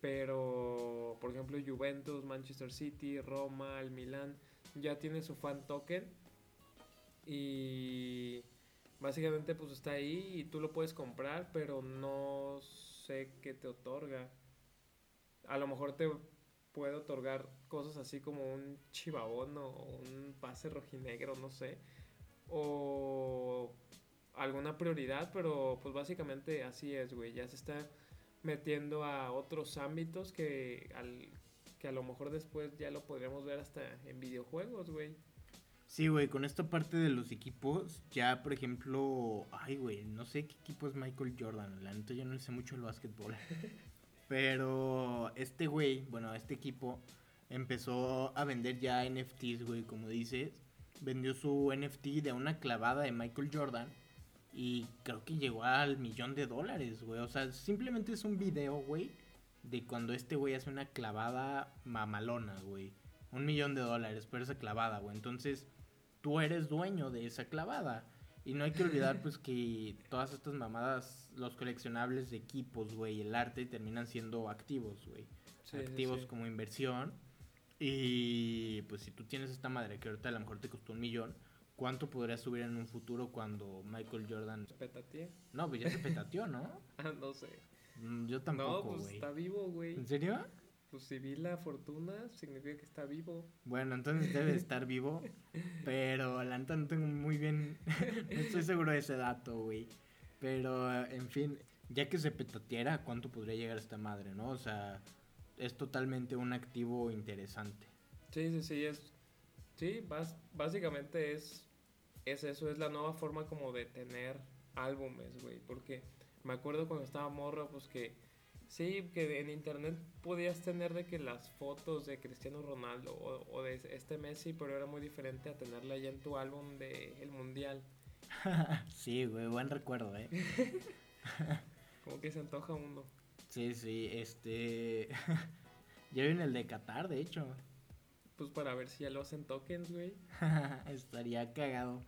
Pero, por ejemplo, Juventus, Manchester City, Roma, el Milan, ya tiene su fan token. Y básicamente pues está ahí y tú lo puedes comprar, pero no sé qué te otorga. A lo mejor te puede otorgar cosas así como un chivabono o un pase rojinegro, no sé. O alguna prioridad, pero pues básicamente así es, güey. Ya se está metiendo a otros ámbitos que, al, que a lo mejor después ya lo podríamos ver hasta en videojuegos, güey. Sí, güey, con esta parte de los equipos, ya por ejemplo, ay, güey, no sé qué equipo es Michael Jordan, la neta yo no sé mucho el básquetbol. [LAUGHS] Pero este güey, bueno, este equipo empezó a vender ya NFTs, güey, como dices. Vendió su NFT de una clavada de Michael Jordan y creo que llegó al millón de dólares, güey. O sea, simplemente es un video, güey, de cuando este güey hace una clavada mamalona, güey. Un millón de dólares por esa clavada, güey. Entonces, tú eres dueño de esa clavada. Y no hay que olvidar, pues, que todas estas mamadas, los coleccionables de equipos, güey, el arte, terminan siendo activos, güey. Sí, activos sí. como inversión. Y, pues, si tú tienes esta madre que ahorita a lo mejor te costó un millón, cuánto podría subir en un futuro cuando Michael Jordan... Petatie. No, pues ya se petateó, ¿no? [LAUGHS] Ah, no sé. Mm, Yo no, tampoco, pues güey. está vivo, güey. ¿En serio? Pues si vi la fortuna, significa que está vivo. Bueno, entonces debe de [LAUGHS] estar vivo, pero la neta no tengo muy bien, no estoy seguro de ese dato, güey. Pero, en fin, ya que se petateara, ¿cuánto podría llegar esta madre, no? O sea, es totalmente un activo interesante. Sí, sí, sí, es... Sí, bas- básicamente es, es eso, es la nueva forma como de tener álbumes, güey. Porque me acuerdo cuando estaba morro, pues que... Sí, que en internet podías tener de que las fotos de Cristiano Ronaldo o, o de este Messi, pero era muy diferente a tenerla ya en tu álbum de el Mundial. [LAUGHS] sí, güey, buen recuerdo, ¿eh? [LAUGHS] Como que se antoja uno. Sí, sí, este... [LAUGHS] ya viene el de Qatar, de hecho. Pues para ver si ya lo hacen tokens, güey. Estaría cagado.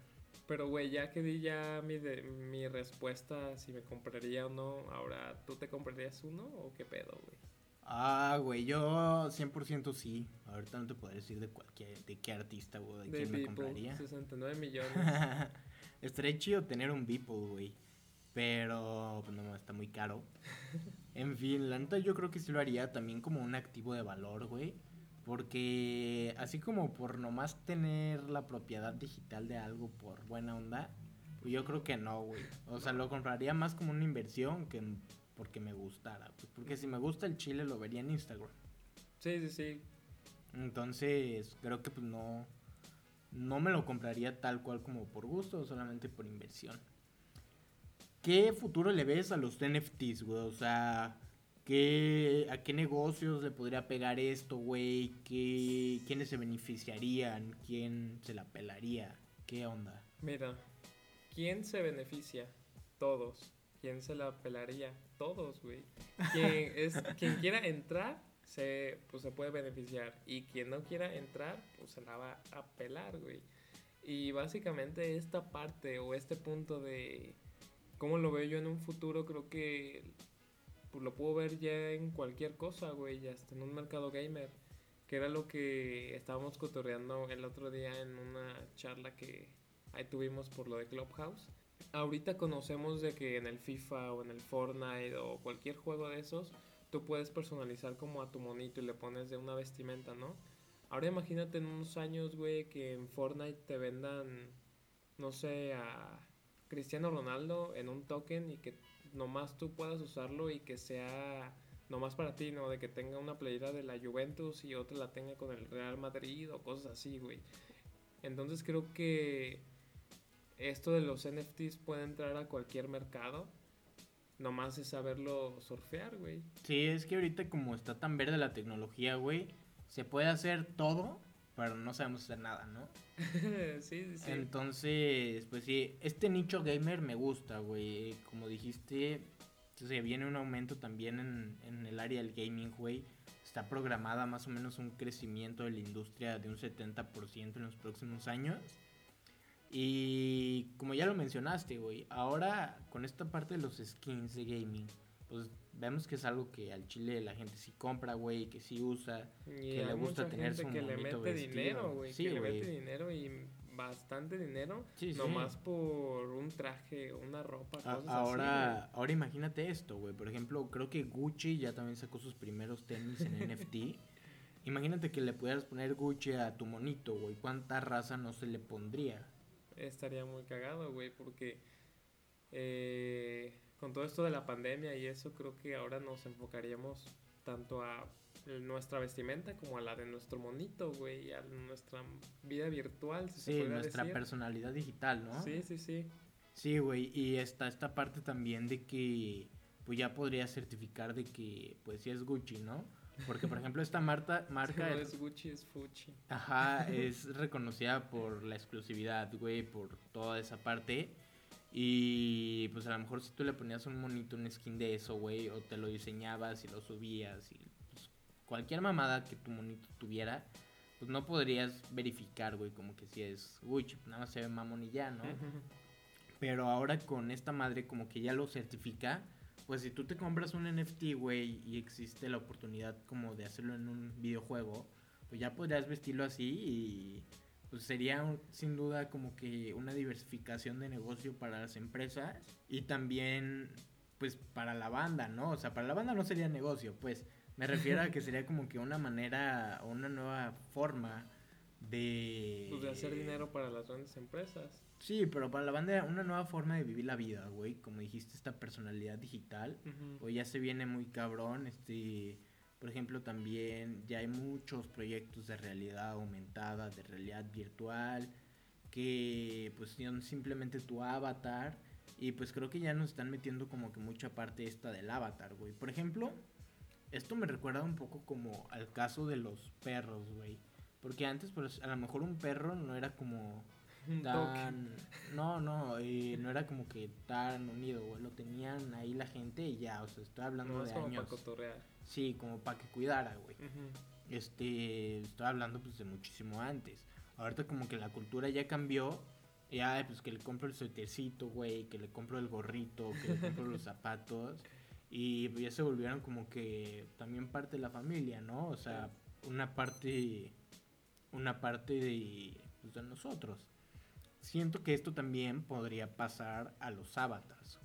Pero, güey, ya que di ya mi, de- mi respuesta si me compraría o no, ahora, ¿tú te comprarías uno o qué pedo, güey? Ah, güey, yo 100% sí. Ahorita no te podré decir de cualquier, de qué artista, güey, de quién me compraría. 69 millones. [LAUGHS] Estaría chido tener un Beeple, güey. Pero, pues no, está muy caro. [LAUGHS] En fin, la neta yo creo que sí lo haría también como un activo de valor, güey. Porque así como por nomás tener la propiedad digital de algo por buena onda, pues yo creo que no, güey. O sea, lo compraría más como una inversión que porque me gustara. Pues porque si me gusta el chile lo vería en Instagram. Sí, sí, sí. Entonces, creo que pues no no me lo compraría tal cual como por gusto, solamente por inversión. ¿Qué futuro le ves a los NFTs, güey? O sea, ¿qué, ¿a qué negocios le podría pegar esto, güey? ¿Qué, ¿Quiénes se beneficiarían? ¿Quién se la pelaría? ¿Qué onda? Mira, ¿quién se beneficia? Todos. ¿Quién se la pelaría? Todos, güey. Quien, [LAUGHS] es, quien quiera entrar, se, pues se puede beneficiar. Y quien no quiera entrar, pues se la va a pelar, güey. Y básicamente esta parte o este punto de cómo lo veo yo en un futuro, creo que lo puedo ver ya en cualquier cosa, güey, ya hasta en un mercado gamer. Que era lo que estábamos cotorreando el otro día en una charla que ahí tuvimos por lo de Clubhouse. Ahorita conocemos de que en el FIFA o en el Fortnite o cualquier juego de esos, tú puedes personalizar como a tu monito y le pones de una vestimenta, ¿no? Ahora imagínate en unos años, güey, que en Fortnite te vendan, no sé, a Cristiano Ronaldo en un token y que nomás tú puedas usarlo y que sea nomás para ti, ¿no? De que tenga una playera de la Juventus y otra la tenga con el Real Madrid o cosas así, güey. Entonces creo que esto de los NFTs puede entrar a cualquier mercado. Nomás es saberlo surfear, güey. Sí, es que ahorita como está tan verde la tecnología, güey, se puede hacer todo, pero no sabemos hacer nada, ¿no? [LAUGHS] sí, sí, sí. Entonces, pues sí, este nicho gamer me gusta, güey. Como dijiste, se viene un aumento también en, en el área del gaming, güey. Está programada más o menos un crecimiento de la industria de un 70% en los próximos años. Y como ya lo mencionaste, güey, ahora con esta parte de los skins de gaming, pues vemos que es algo que al chile la gente sí compra, güey, que sí usa. Y que le gusta tener su que le mete vestido. dinero, güey. Sí, que le mete dinero y bastante dinero. Sí, sí. nomás por un traje, una ropa, cosas ahora, así. ahora imagínate esto, güey. Por ejemplo, creo que Gucci ya también sacó sus primeros tenis en [LAUGHS] NFT. Imagínate que le pudieras poner Gucci a tu monito, güey. ¿Cuánta raza no se le pondría? Estaría muy cagado, güey, porque eh, con todo esto de la pandemia y eso, creo que ahora nos enfocaríamos tanto a nuestra vestimenta como a la de nuestro monito, güey, a nuestra vida virtual, si se Sí, podría nuestra decir. personalidad digital, ¿no? Sí, sí, sí. Sí, güey. Y está esta parte también de que, pues ya podría certificar de que, pues sí es Gucci, ¿no? Porque, por ejemplo, esta marca, [LAUGHS] marca No es Gucci, es Fuchi. Ajá, es reconocida por la exclusividad, güey, por toda esa parte. Y pues a lo mejor si tú le ponías un monito, un skin de eso, güey, o te lo diseñabas y lo subías y pues, cualquier mamada que tu monito tuviera, pues no podrías verificar, güey, como que si es Gucci, nada más se ve mamón y ya, ¿no? Pero ahora con esta madre como que ya lo certifica, pues si tú te compras un NFT, güey, y existe la oportunidad como de hacerlo en un videojuego, pues ya podrías vestirlo así y pues sería un- sin duda como que una diversificación de negocio para las empresas y también pues para la banda, ¿no? O sea, para la banda no sería negocio, pues me refiero a que sería como que una manera o una nueva forma de... Pues de hacer dinero para las grandes empresas. Sí, pero para la banda una nueva forma de vivir la vida, güey. Como dijiste, esta personalidad digital. Ujú. Pues ya se viene muy cabrón. Este, por ejemplo, también ya hay muchos proyectos de realidad aumentada, de realidad virtual, que pues son simplemente tu avatar. Y pues creo que ya nos están metiendo como que mucha parte esta del avatar, güey. Por ejemplo, esto me recuerda un poco como al caso de los perros, güey. Porque antes, pues a lo mejor un perro no era como tan... No, no, eh, no era como que tan unido, güey. Lo tenían ahí la gente y ya, o sea, estoy hablando No de es como años. para cotorrear. Sí, como para que cuidara, güey. Este, estoy hablando pues de muchísimo antes. Ahorita como que la cultura ya cambió. Ya, pues que le compro el suétercito, güey, que le compro el gorrito, que le compro los zapatos. Y pues, ya se volvieron como que también parte de la familia, ¿no? O sea, una parte, una parte de, pues, de nosotros. Siento que esto también podría pasar a los avatars.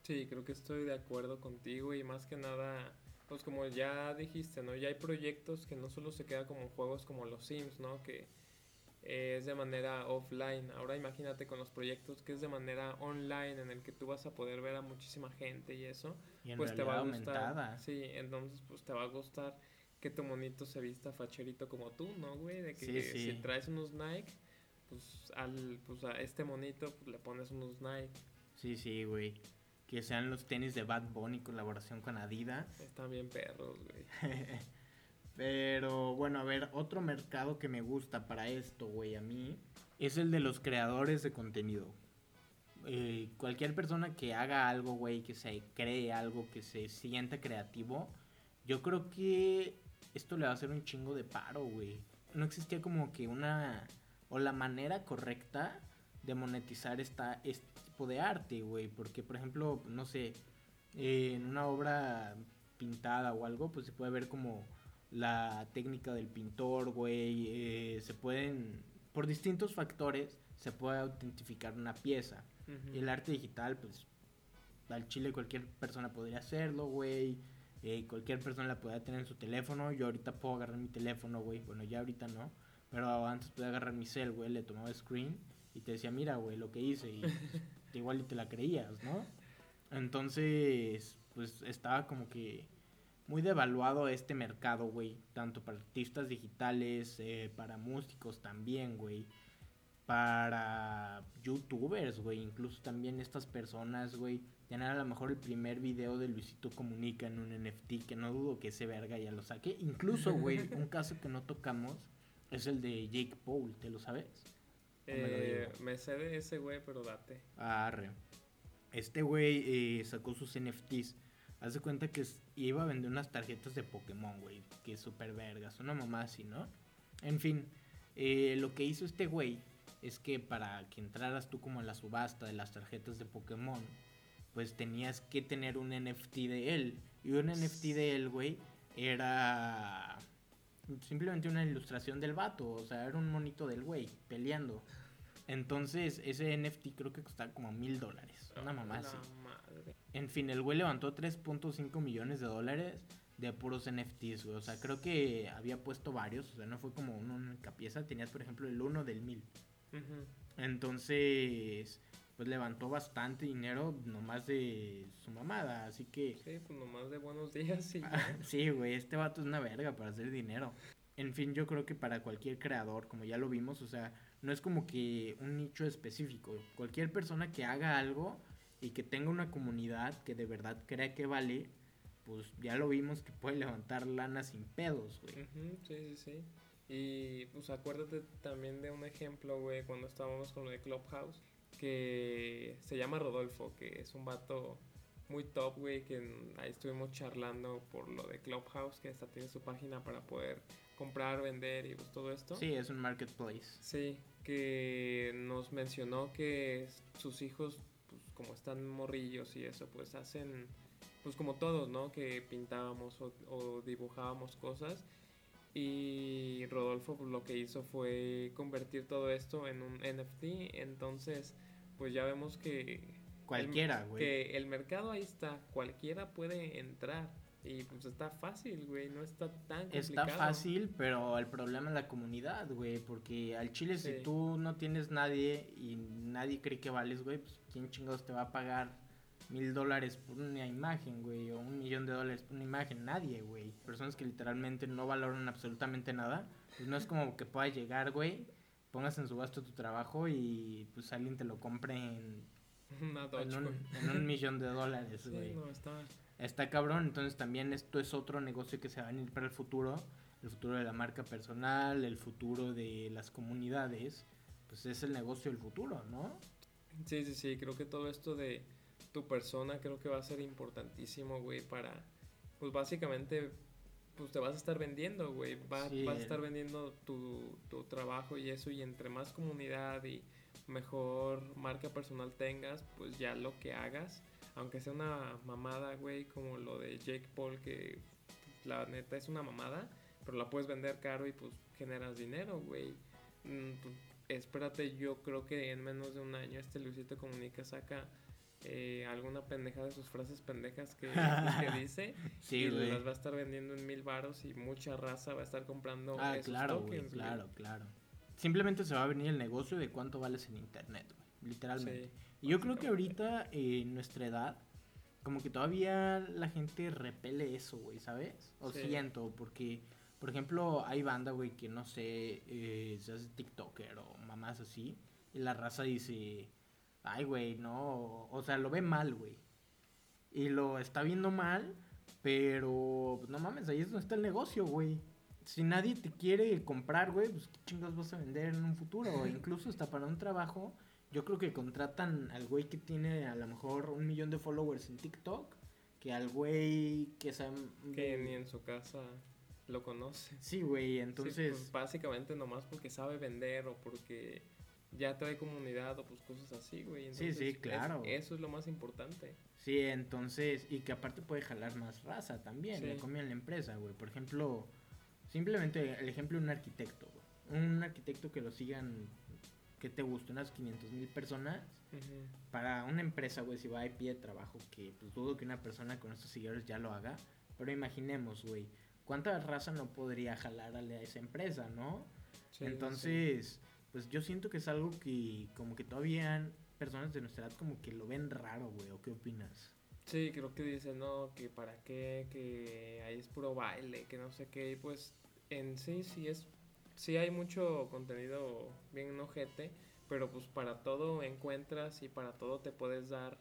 Sí, creo que estoy de acuerdo contigo y más que nada, pues como ya dijiste, ¿no? Ya hay proyectos que no solo se quedan como juegos como los Sims, ¿no? Que eh, es de manera offline. Ahora imagínate con los proyectos que es de manera online en el que tú vas a poder ver a muchísima gente y eso. Y en pues te va a gustar. aumentada. Sí, entonces pues te va a gustar que tu monito se vista facherito como tú, ¿no, güey? De que Sí, sí. si traes unos Nike, pues al pues a este monito pues, le pones unos Nike. Sí, sí, güey. Que sean los tenis de Bad Bunny colaboración con Adidas. Están bien perros, güey. [LAUGHS] Pero bueno, a ver, otro mercado que me gusta para esto, güey, a mí, es el de los creadores de contenido. Eh, cualquier persona que haga algo, güey, que se cree algo, que se sienta creativo, yo creo que esto le va a hacer un chingo de paro, güey. No existía como que una, o la manera correcta de monetizar esta, este tipo de arte, güey. Porque, por ejemplo, no sé, eh, en una obra pintada o algo, pues se puede ver como la técnica del pintor, güey. eh, se pueden, por distintos factores, se puede autentificar una pieza. El arte digital, pues, al chile cualquier persona podría hacerlo, güey. Eh, cualquier persona la podría tener en su teléfono. Yo ahorita puedo agarrar mi teléfono, güey. Bueno, ya ahorita no. Pero antes podía agarrar mi cel, güey. Le tomaba screen y te decía, mira, güey, lo que hice. Y [LAUGHS] igual y te la creías, ¿no? Entonces, pues estaba como que muy devaluado este mercado, güey. Tanto para artistas digitales, eh, para músicos también, güey. Para youtubers, güey. Incluso también estas personas, güey. Tener a lo mejor el primer video de Luisito Comunica en un NFT, que no dudo que ese verga ya lo saque. Incluso, güey, [LAUGHS] un caso que no tocamos es el de Jake Paul, ¿te lo sabes? ¿O me lo Eh, me sé de ese güey, pero date. Arre. Este güey eh, sacó sus NFTs. Haz de cuenta que iba a vender unas tarjetas de Pokémon, güey. Que es súper vergas. Una mamá así, ¿no? En fin. eh, lo que hizo este güey es que para que entraras tú como a la subasta de las tarjetas de Pokémon, pues tenías que tener un NFT de él. Y un NFT de él, güey, era simplemente una ilustración del vato. O sea, era un monito del güey peleando. Entonces, ese NFT creo que costaba como mil dólares. Una mamá así. En fin, el güey levantó 3.5 millones de dólares de puros NFTs, güey. O sea, creo que había puesto varios. O sea, no fue como una única pieza. Tenías, por ejemplo, el uno del mil. Entonces, pues levantó bastante dinero nomás de su mamada. Así que, Sí, pues nomás de buenos días y ya. sí, güey, este vato es una verga para hacer dinero. En fin, yo creo que para cualquier creador, como ya lo vimos, o sea, no es como que un nicho específico. Cualquier persona que haga algo y que tenga una comunidad que de verdad crea que vale, pues ya lo vimos que puede levantar lana sin pedos, güey. Ujú, sí, sí, sí. Y pues acuérdate también de un ejemplo, güey, cuando estábamos con lo de Clubhouse, que se llama Rodolfo, que es un vato muy top, güey, que en- ahí estuvimos charlando por lo de Clubhouse, que hasta tiene su página para poder comprar, vender y pues todo esto. Sí, es un marketplace. Sí, que nos mencionó que sus hijos, pues como están morrillos y eso, pues hacen, pues como todos, ¿no? Que pintábamos o, o dibujábamos cosas Y Rodolfo pues, lo que hizo fue convertir todo esto en un NFT. Entonces, pues ya vemos que... Cualquiera, güey. Que el mercado ahí está. Cualquiera puede entrar. Y pues está fácil, güey. No está tan complicado. Está fácil, pero el problema es la comunidad, güey. Porque al chile, Sí. si tú no tienes nadie y nadie cree que vales, güey, pues quién chingados te va a pagar mil dólares por una imagen, güey, o un millón de dólares por una imagen. Nadie, güey. Personas que literalmente no valoran absolutamente nada. Pues no es como que puedas llegar, güey, pongas en subasta tu trabajo y pues alguien te lo compre en, [LAUGHS] Una en, Dogecoin. un, en un millón de dólares, Sí, güey. no, está... Está cabrón, entonces también esto es otro negocio que se va a venir para el futuro, el futuro de la marca personal, el futuro de las comunidades, pues es el negocio del futuro, ¿no? Sí, sí, sí, creo que todo esto de tu persona creo que va a ser importantísimo, güey, para, pues básicamente, pues te vas a estar vendiendo, güey, va- Sí. vas a estar vendiendo tu, tu trabajo y eso, y entre más comunidad y mejor marca personal tengas, pues ya lo que hagas, aunque sea una mamada, güey, como lo de Jake Paul, que la neta es una mamada, pero la puedes vender caro y pues generas dinero, güey. Mm, pues, espérate, yo creo que en menos de un año este Luisito Comunica saca eh, alguna pendejada de sus frases pendejas que, [LAUGHS] pues, que dice Sí, y las va a estar vendiendo en mil varos y mucha raza va a estar comprando Ah, esos claro, tokens, claro, claro. Simplemente se va a venir el negocio de cuánto vales en internet, literalmente. Sí, Y yo creo que ahorita, eh, en nuestra edad, como que todavía la gente repele eso, güey, ¿sabes? O Sí. siento, porque, por ejemplo, hay banda, güey, que no sé, eh, se hace TikToker o mamás así, y la raza dice, ay, güey, no, o sea, lo ve mal, güey. Y lo está viendo mal, pero, pues, no mames, ahí es donde está el negocio, güey. Si nadie te quiere comprar, güey, pues qué chingados vas a vender en un futuro, o incluso hasta para un trabajo. Yo creo que contratan al güey que tiene a lo mejor un millón de followers en TikTok que al güey que sabe... que ni en su casa lo conoce. Sí, güey, Sí, entonces... pues, básicamente nomás porque sabe vender o porque ya trae comunidad o pues cosas así, güey. Sí, sí, Entonces, es- claro. eso es lo más importante. Sí, entonces, y que aparte puede jalar más raza también, Sí. le conviene a la empresa, güey. Por ejemplo, simplemente el ejemplo de un arquitecto, güey. Un arquitecto que lo sigan, que te guste, unas 500 mil personas. Ujú. Para una empresa, güey, si va de pie de trabajo, que pues dudo que una persona con estos seguidores ya lo haga. Pero imaginemos, güey, ¿cuánta raza no podría jalar a esa empresa, no? Sí, sí, Entonces, pues yo siento que es algo que como que todavía personas de nuestra edad como que lo ven raro, güey. ¿O qué opinas? Sí, creo que dicen, no, que para qué, que ahí es puro baile, que no sé qué, y pues en sí, sí es, sí hay mucho contenido bien ojete, pero pues para todo encuentras y para todo te puedes dar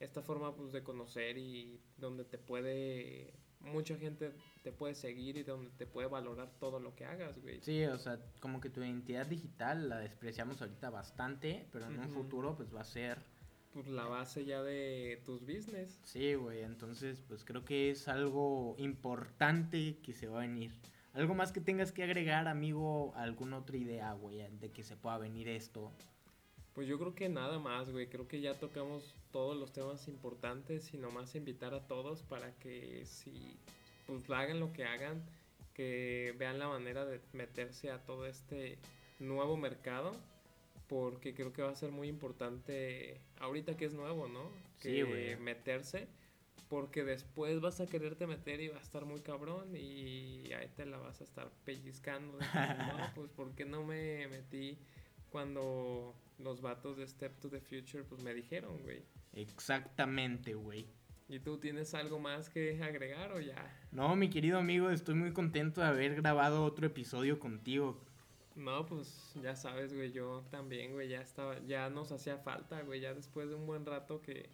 esta forma pues de conocer y donde te puede, mucha gente te puede seguir y donde te puede valorar todo lo que hagas, güey. Sí, o sea, como que tu identidad digital la despreciamos ahorita bastante, pero en un futuro pues va a ser... Pues la base ya de tus business. Sí, güey, entonces pues creo que es algo importante que se va a venir. ¿Algo más que tengas que agregar, amigo? ¿Alguna otra idea, güey, de que se pueda venir esto? Pues yo creo que nada más, güey. Creo que ya tocamos todos los temas importantes y nomás invitar a todos para que si pues hagan lo que hagan, que vean la manera de meterse a todo este nuevo mercado, porque creo que va a ser muy importante ahorita que es nuevo, ¿no? Sí, güey. meterse, porque después vas a quererte meter y va a estar muy cabrón y ahí te la vas a estar pellizcando. de que, [LAUGHS] no, pues ¿por qué no me metí cuando los vatos de Step to the Future pues me dijeron, güey? Exactamente, güey. ¿Y tú tienes algo más que agregar o ya? No, mi querido amigo, estoy muy contento de haber grabado otro episodio contigo. No, pues ya sabes, güey, yo también, güey, ya estaba, ya nos hacía falta, güey, ya después de un buen rato que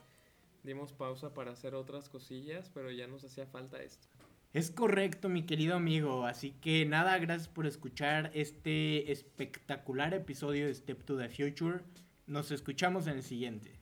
dimos pausa para hacer otras cosillas, pero ya nos hacía falta esto. Es correcto, mi querido amigo. Así que nada, gracias por escuchar este espectacular episodio de Step to the Future. Nos escuchamos en el siguiente.